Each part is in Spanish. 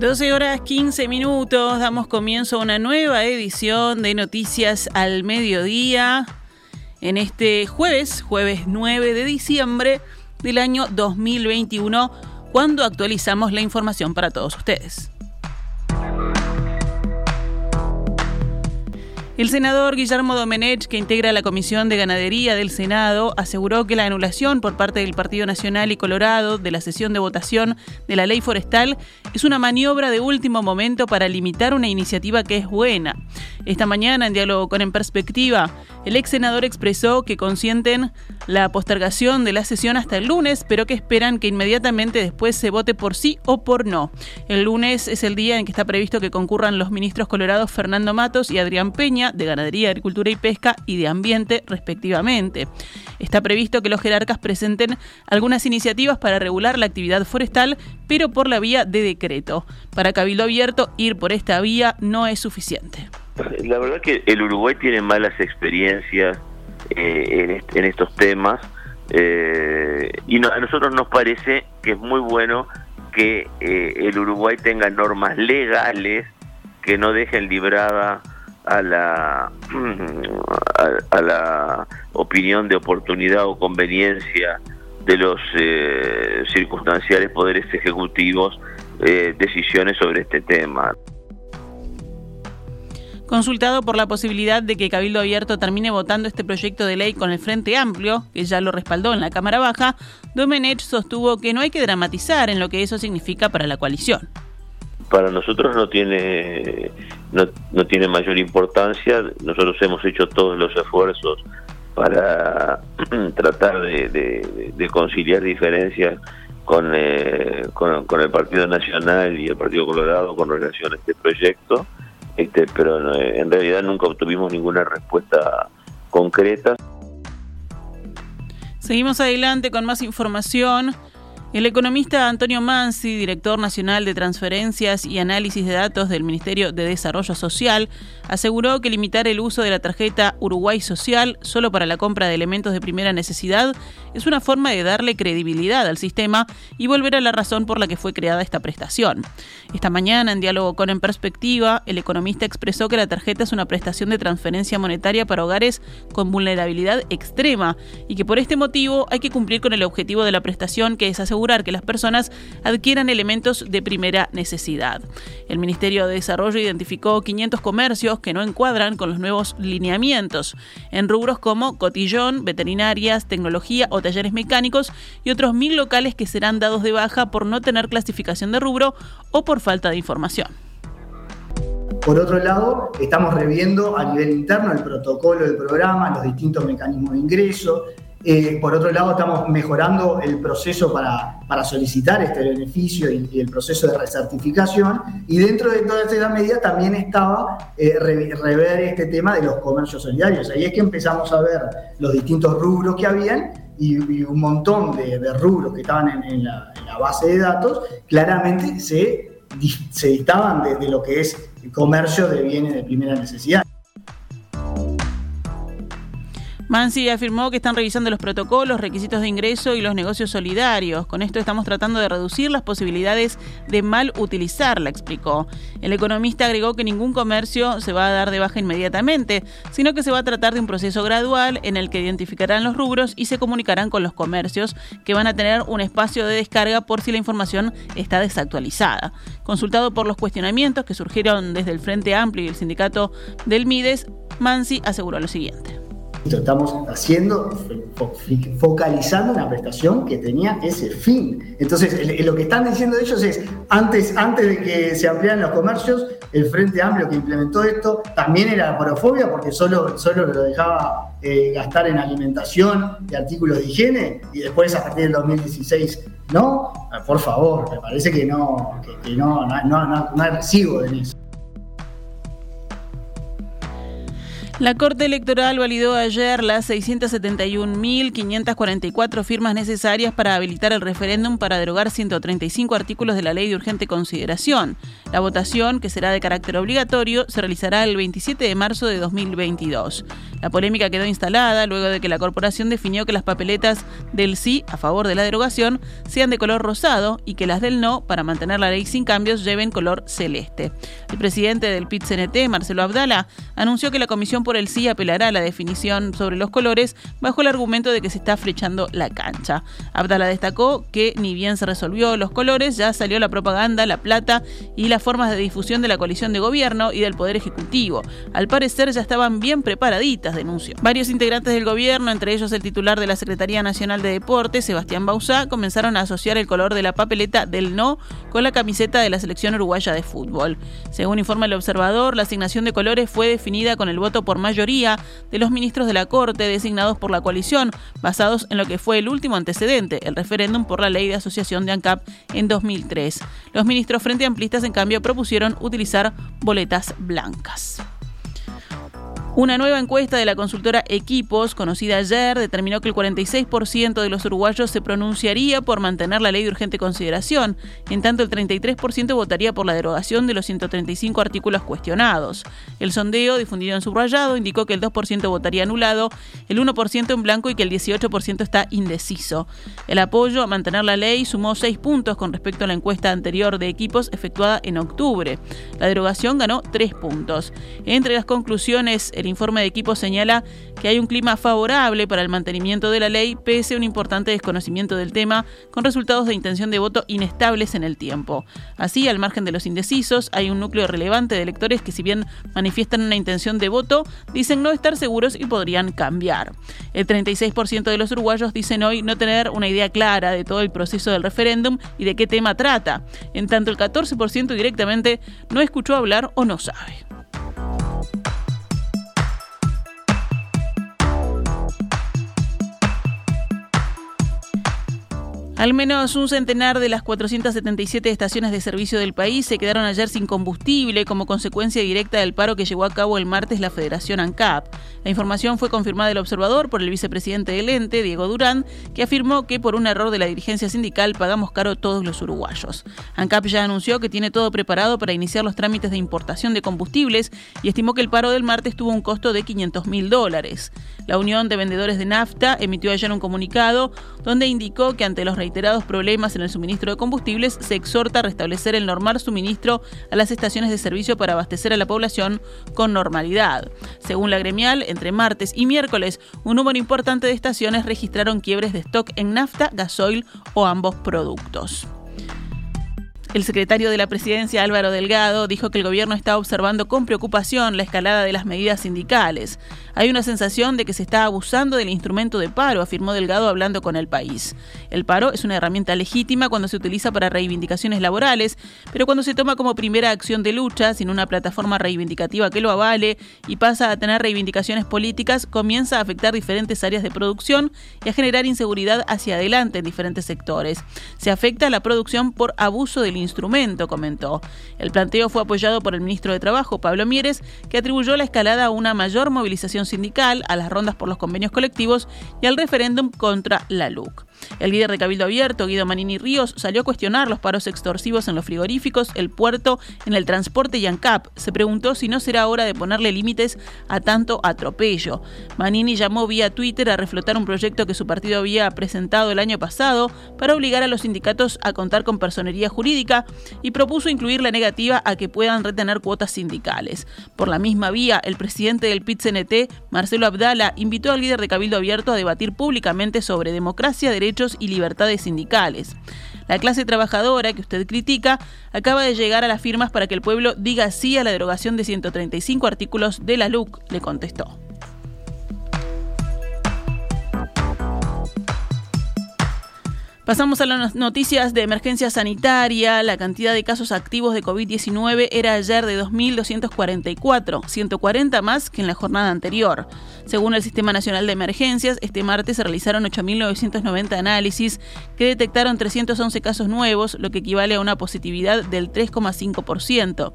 12 horas 15 minutos, damos comienzo a una nueva edición de Noticias al Mediodía en este jueves, jueves 9 de diciembre del año 2021, cuando actualizamos la información para todos ustedes. El senador Guillermo Domenech, que integra la Comisión de Ganadería del Senado, aseguró que la anulación por parte del Partido Nacional y Colorado de la sesión de votación de la ley forestal es una maniobra de último momento para limitar una iniciativa que es buena. Esta mañana, en diálogo con En Perspectiva, el ex senador expresó que consienten la postergación de la sesión hasta el lunes, pero que esperan que inmediatamente después se vote por sí o por no. El lunes es el día en que está previsto que concurran los ministros colorados Fernando Matos y Adrián Peña de Ganadería, Agricultura y Pesca y de Ambiente, respectivamente. Está previsto que los jerarcas presenten algunas iniciativas para regular la actividad forestal, pero por la vía de decreto. Para Cabildo Abierto, ir por esta vía no es suficiente. La verdad que el Uruguay tiene malas experiencias eh, en, estos temas eh, y a nosotros nos parece que es muy bueno que eh, el Uruguay tenga normas legales que no dejen librada a la a, la opinión de oportunidad o conveniencia de los circunstanciales poderes ejecutivos decisiones sobre este tema. Consultado por la posibilidad de que Cabildo Abierto termine votando este proyecto de ley con el Frente Amplio, que ya lo respaldó en la Cámara Baja, Domenech sostuvo que no hay que dramatizar en lo que eso significa para la coalición. Para nosotros no tiene, no, tiene mayor importancia, nosotros hemos hecho todos los esfuerzos para tratar de, conciliar diferencias con, eh, con, con, el Partido Nacional y el Partido Colorado con relación a este proyecto. Este, pero en realidad nunca obtuvimos ninguna respuesta concreta. Seguimos adelante con más información. El economista Antonio Mansi, director nacional de transferencias y análisis de datos del Ministerio de Desarrollo Social, aseguró que limitar el uso de la tarjeta Uruguay Social solo para la compra de elementos de primera necesidad es una forma de darle credibilidad al sistema y volver a la razón por la que fue creada esta prestación. Esta mañana, en diálogo con En Perspectiva, el economista expresó que la tarjeta es una prestación de transferencia monetaria para hogares con vulnerabilidad extrema y que por este motivo hay que cumplir con el objetivo de la prestación que es asegurar que las personas adquieran elementos de primera necesidad. El Ministerio de Desarrollo identificó 500 comercios que no encuadran con los nuevos lineamientos, en rubros como cotillón, veterinarias, tecnología o talleres mecánicos y otros mil locales que serán dados de baja por no tener clasificación de rubro o por falta de información. Por otro lado, estamos reviendo a nivel interno el protocolo del programa, los distintos mecanismos de ingreso, eh, por otro lado, estamos mejorando el proceso para, para solicitar este beneficio y, el proceso de recertificación. Y dentro de toda esta medida también estaba eh, rever este tema de los comercios solidarios. Ahí es que empezamos a ver los distintos rubros que habían y, un montón de, rubros que estaban en, la, base de datos, claramente se, se distaban de, de lo que es el comercio de bienes de primera necesidad. Mansi afirmó que están revisando los protocolos, requisitos de ingreso y los negocios solidarios. Con esto estamos tratando de reducir las posibilidades de mal utilizarla, explicó. El economista agregó que ningún comercio se va a dar de baja inmediatamente, sino que se va a tratar de un proceso gradual en el que identificarán los rubros y se comunicarán con los comercios que van a tener un espacio de descarga por si la información está desactualizada. Consultado por los cuestionamientos que surgieron desde el Frente Amplio y el sindicato del Mides, Mansi aseguró lo siguiente. Estamos haciendo, focalizando una prestación que tenía ese fin. Entonces, lo que están diciendo ellos es, antes, antes de que se ampliaran los comercios, el Frente Amplio que implementó esto también era porofobia porque solo, solo lo dejaba eh, gastar en alimentación y artículos de higiene y después a partir del 2016 no. Por favor, me parece que no, que, no, no, no, no hay recibo en eso. La Corte Electoral validó ayer las 671.544 firmas necesarias para habilitar el referéndum para derogar 135 artículos de la Ley de Urgente Consideración. La votación, que será de carácter obligatorio, se realizará el 27 de marzo de 2022. La polémica quedó instalada luego de que la corporación definió que las papeletas del sí a favor de la derogación sean de color rosado y que las del no, para mantener la ley sin cambios, lleven color celeste. El presidente del PIT-CNT, Marcelo Abdala, anunció que la Comisión por el sí apelará a la definición sobre los colores bajo el argumento de que se está flechando la cancha. Abdala destacó que ni bien se resolvió los colores, ya salió la propaganda, la plata y las formas de difusión de la coalición de gobierno y del Poder Ejecutivo. Al parecer ya estaban bien preparaditas, denunció. Varios integrantes del gobierno, entre ellos el titular de la Secretaría Nacional de Deportes, Sebastián Bausá, comenzaron a asociar el color de la papeleta del no con la camiseta de la selección uruguaya de fútbol. Según informa el observador, la asignación de colores fue definida con el voto por mayoría de los ministros de la Corte designados por la coalición, basados en lo que fue el último antecedente, el referéndum por la ley de asociación de ANCAP en 2003. Los ministros frente amplistas, en cambio, propusieron utilizar boletas blancas. Una nueva encuesta de la consultora Equipos, conocida ayer, determinó que el 46% de los uruguayos se pronunciaría por mantener la ley de urgente consideración, en tanto el 33% votaría por la derogación de los 135 artículos cuestionados. El sondeo, difundido en subrayado, indicó que el 2% votaría anulado, el 1% en blanco y que el 18% está indeciso. El apoyo a mantener la ley sumó 6 puntos con respecto a la encuesta anterior de Equipos efectuada en octubre. La derogación ganó 3 puntos. Entre las conclusiones, el informe de equipo señala que hay un clima favorable para el mantenimiento de la ley pese a un importante desconocimiento del tema, con resultados de intención de voto inestables en el tiempo. Así, al margen de los indecisos, hay un núcleo relevante de electores que si bien manifiestan una intención de voto, dicen no estar seguros y podrían cambiar. El 36% de los uruguayos dicen hoy no tener una idea clara de todo el proceso del referéndum y de qué tema trata, en tanto el 14% directamente no escuchó hablar o no sabe. Al menos un centenar de las 477 estaciones de servicio del país se quedaron ayer sin combustible como consecuencia directa del paro que llevó a cabo el martes la Federación ANCAP. La información fue confirmada del observador por el vicepresidente del ente, Diego Durán, que afirmó que por un error de la dirigencia sindical pagamos caro todos los uruguayos. ANCAP ya anunció que tiene todo preparado para iniciar los trámites de importación de combustibles y estimó que el paro del martes tuvo un costo de 500 mil dólares. La Unión de Vendedores de Nafta emitió ayer un comunicado donde indicó que ante los reiterados problemas en el suministro de combustibles, se exhorta a restablecer el normal suministro a las estaciones de servicio para abastecer a la población con normalidad. Según la gremial, entre martes y miércoles, un número importante de estaciones registraron quiebres de stock en nafta, gasoil o ambos productos. El secretario de la presidencia, Álvaro Delgado, dijo que el gobierno está observando con preocupación la escalada de las medidas sindicales. Hay una sensación de que se está abusando del instrumento de paro, afirmó Delgado hablando con el país. El paro es una herramienta legítima cuando se utiliza para reivindicaciones laborales, pero cuando se toma como primera acción de lucha, sin una plataforma reivindicativa que lo avale y pasa a tener reivindicaciones políticas, comienza a afectar diferentes áreas de producción y a generar inseguridad hacia adelante en diferentes sectores. Se afecta a la producción por abuso del instrumento, comentó. El planteo fue apoyado por el ministro de Trabajo, Pablo Mieres, que atribuyó la escalada a una mayor movilización sindical, a las rondas por los convenios colectivos y al referéndum contra la LUC. El líder de Cabildo Abierto, Guido Manini Ríos, salió a cuestionar los paros extorsivos en los frigoríficos, el puerto, en el transporte y ANCAP. Se preguntó si no será hora de ponerle límites a tanto atropello. Manini llamó vía Twitter a reflotar un proyecto que su partido había presentado el año pasado para obligar a los sindicatos a contar con personería jurídica y propuso incluir la negativa a que puedan retener cuotas sindicales. Por la misma vía, el presidente del PIT-CNT, Marcelo Abdala, invitó al líder de Cabildo Abierto a debatir públicamente sobre democracia, y libertades sindicales. La clase trabajadora que usted critica acaba de llegar a las firmas para que el pueblo diga sí a la derogación de 135 artículos de la LUC, le contestó. Pasamos a las noticias de emergencia sanitaria. La cantidad de casos activos de COVID-19 era ayer de 2.244, 140 más que en la jornada anterior. Según el Sistema Nacional de Emergencias, este martes se realizaron 8.990 análisis que detectaron 311 casos nuevos, lo que equivale a una positividad del 3,5%.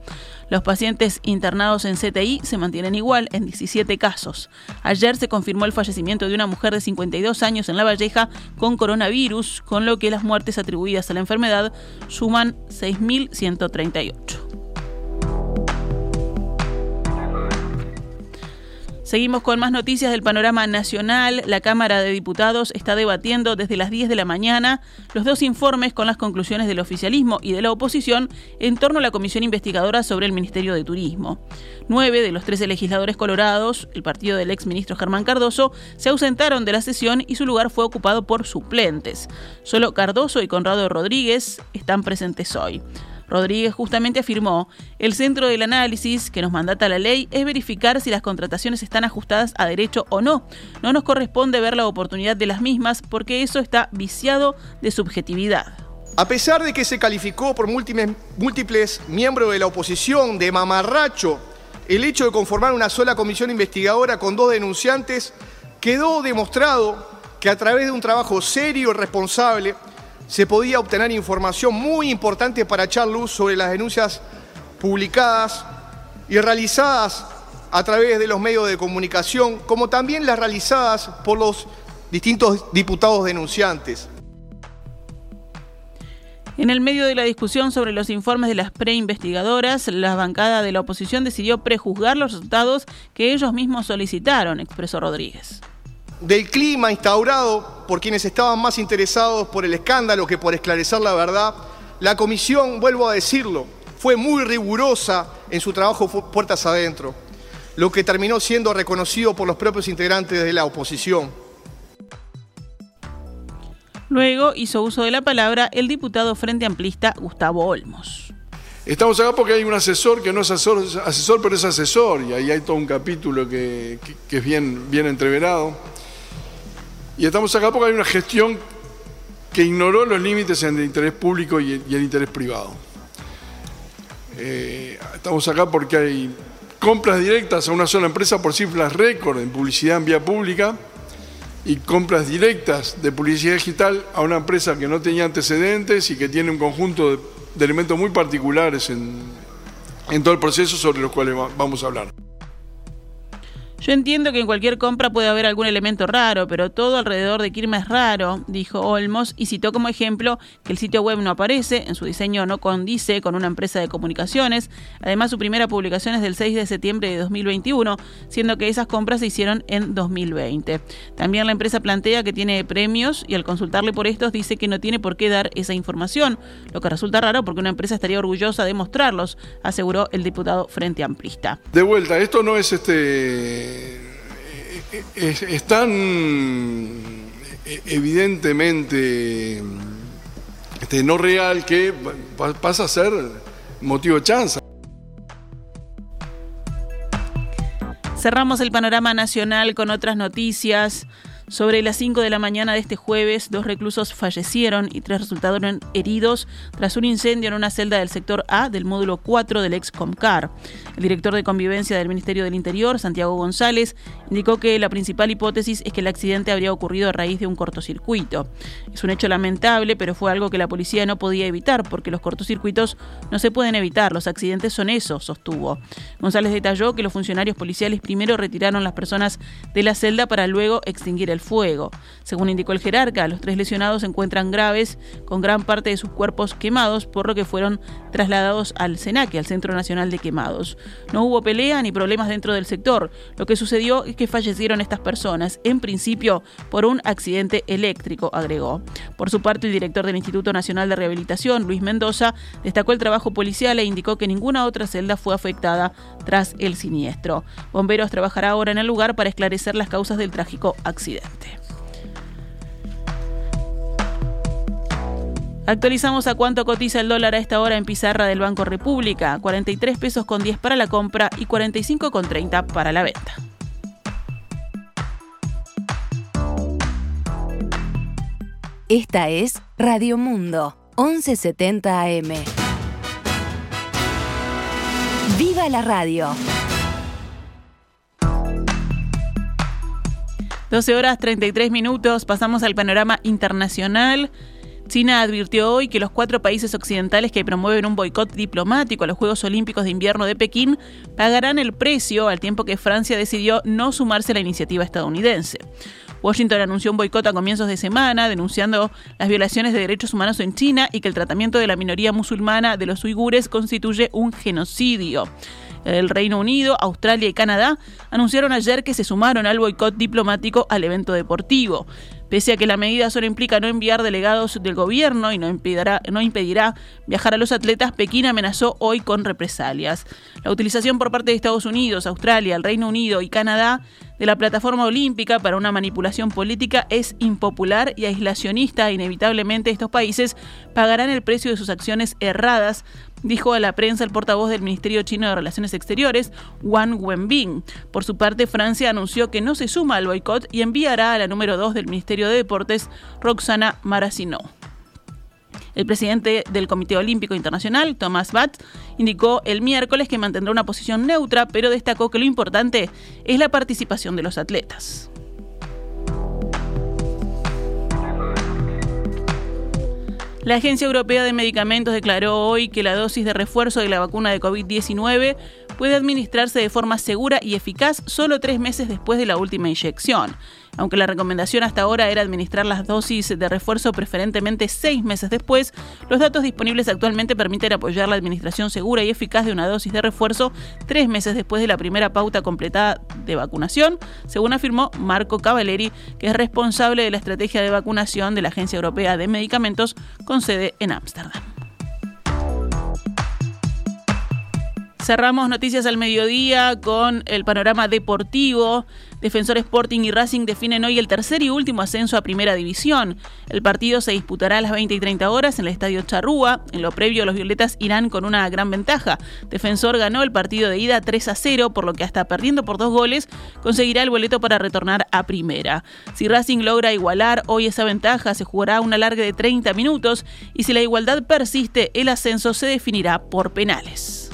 Los pacientes internados en CTI se mantienen igual en 17 casos. Ayer se confirmó el fallecimiento de una mujer de 52 años en La Valleja con coronavirus, con lo que las muertes atribuidas a la enfermedad suman 6.138. Seguimos con más noticias del panorama nacional. La Cámara de Diputados está debatiendo desde las 10 de la mañana los dos informes con las conclusiones del oficialismo y de la oposición en torno a la comisión investigadora sobre el Ministerio de Turismo. Nueve de los 13 legisladores colorados, el partido del exministro Germán Cardoso, se ausentaron de la sesión y su lugar fue ocupado por suplentes. Solo Cardoso y Conrado Rodríguez están presentes hoy. Rodríguez justamente afirmó, el centro del análisis que nos mandata la ley es verificar si las contrataciones están ajustadas a derecho o no. No nos corresponde ver la oportunidad de las mismas porque eso está viciado de subjetividad. A pesar de que se calificó por múltiples, miembros de la oposición de mamarracho el hecho de conformar una sola comisión investigadora con dos denunciantes, quedó demostrado que a través de un trabajo serio y responsable, se podía obtener información muy importante para echar luz sobre las denuncias publicadas y realizadas a través de los medios de comunicación, como también las realizadas por los distintos diputados denunciantes. En el medio de la discusión sobre los informes de las preinvestigadoras, la bancada de la oposición decidió prejuzgar los resultados que ellos mismos solicitaron, expresó Rodríguez del clima instaurado por quienes estaban más interesados por el escándalo que por esclarecer la verdad, la comisión, vuelvo a decirlo, fue muy rigurosa en su trabajo puertas adentro, lo que terminó siendo reconocido por los propios integrantes de la oposición. Luego hizo uso de la palabra el diputado Frente Amplista Gustavo Olmos. Estamos acá porque hay un asesor que no es asesor, asesor pero es asesor, y ahí hay todo un capítulo que, es bien, bien entreverado. Y estamos acá porque hay una gestión que ignoró los límites entre el interés público y el, interés privado. Eh, estamos acá porque hay compras directas a una sola empresa por cifras récord en publicidad en vía pública y compras directas de publicidad digital a una empresa que no tenía antecedentes y que tiene un conjunto de, de elementos muy particulares en, en todo el proceso sobre los cuales vamos a hablar. Yo entiendo que en cualquier compra puede haber algún elemento raro, pero todo alrededor de Kirma es raro, dijo Olmos y citó como ejemplo que el sitio web no aparece, en su diseño no condice con una empresa de comunicaciones. Además, su primera publicación es del 6 de septiembre de 2021, siendo que esas compras se hicieron en 2020. También la empresa plantea que tiene premios y al consultarle por estos dice que no tiene por qué dar esa información, lo que resulta raro porque una empresa estaría orgullosa de mostrarlos, aseguró el diputado Frente Amplista. De vuelta, esto no es este es, tan eh, evidentemente este, no real que pasa a ser motivo de chanza. Cerramos el panorama nacional con otras noticias. Sobre las 5 de la mañana de este jueves, dos reclusos fallecieron y tres resultaron heridos tras un incendio en una celda del sector A del módulo 4 del ex Comcar. El director de convivencia del Ministerio del Interior, Santiago González, indicó que la principal hipótesis es que el accidente habría ocurrido a raíz de un cortocircuito. Es un hecho lamentable, pero fue algo que la policía no podía evitar porque los cortocircuitos no se pueden evitar, los accidentes son eso, sostuvo. González detalló que los funcionarios policiales primero retiraron las personas de la celda para luego extinguir el fuego. Según indicó el jerarca, los tres lesionados se encuentran graves, con gran parte de sus cuerpos quemados, por lo que fueron trasladados al SENACE, al Centro Nacional de Quemados. No hubo pelea ni problemas dentro del sector. Lo que sucedió es que fallecieron estas personas, en principio por un accidente eléctrico, agregó. Por su parte, el director del Instituto Nacional de Rehabilitación, Luis Mendoza, destacó el trabajo policial e indicó que ninguna otra celda fue afectada tras el siniestro. Bomberos trabajará ahora en el lugar para esclarecer las causas del trágico accidente. Actualizamos a cuánto cotiza el dólar a esta hora en pizarra del Banco República, 43 pesos con 10 para la compra y 45 con 30 para la venta. Esta es Radio Mundo, 1170 AM. ¡Viva la radio! 12 horas 33 minutos, pasamos al panorama internacional. China advirtió hoy que los cuatro países occidentales que promueven un boicot diplomático a los Juegos Olímpicos de Invierno de Pekín pagarán el precio al tiempo que Francia decidió no sumarse a la iniciativa estadounidense. Washington anunció un boicot a comienzos de semana, denunciando las violaciones de derechos humanos en China y que el tratamiento de la minoría musulmana de los uigures constituye un genocidio. El Reino Unido, Australia y Canadá anunciaron ayer que se sumaron al boicot diplomático al evento deportivo. Pese a que la medida solo implica no enviar delegados del gobierno y no impedirá, no impedirá viajar a los atletas, Pekín amenazó hoy con represalias. La utilización por parte de Estados Unidos, Australia, el Reino Unido y Canadá de la plataforma olímpica para una manipulación política es impopular y aislacionista. Inevitablemente estos países pagarán el precio de sus acciones erradas dijo a la prensa el portavoz del Ministerio Chino de Relaciones Exteriores, Wang Wenbin. Por su parte, Francia anunció que no se suma al boicot y enviará a la número 2 del Ministerio de Deportes, Roxana Maracineau. El presidente del Comité Olímpico Internacional, Thomas Bach, indicó el miércoles que mantendrá una posición neutra, pero destacó que lo importante es la participación de los atletas. La Agencia Europea de Medicamentos declaró hoy que la dosis de refuerzo de la vacuna de COVID-19 puede administrarse de forma segura y eficaz solo tres meses después de la última inyección. Aunque la recomendación hasta ahora era administrar las dosis de refuerzo preferentemente seis meses después, los datos disponibles actualmente permiten apoyar la administración segura y eficaz de una dosis de refuerzo tres meses después de la primera pauta completada de vacunación, según afirmó Marco Cavalleri, que es responsable de la estrategia de vacunación de la Agencia Europea de Medicamentos con sede en Ámsterdam. Cerramos noticias al mediodía con el panorama deportivo. Defensor Sporting y Racing definen hoy el tercer y último ascenso a Primera División. El partido se disputará a las 20 y 30 horas en el Estadio Charrúa. En lo previo, los violetas irán con una gran ventaja. Defensor ganó el partido de ida 3 a 0, por lo que hasta perdiendo por dos goles, conseguirá el boleto para retornar a Primera. Si Racing logra igualar hoy esa ventaja, se jugará una larga de 30 minutos y si la igualdad persiste, el ascenso se definirá por penales.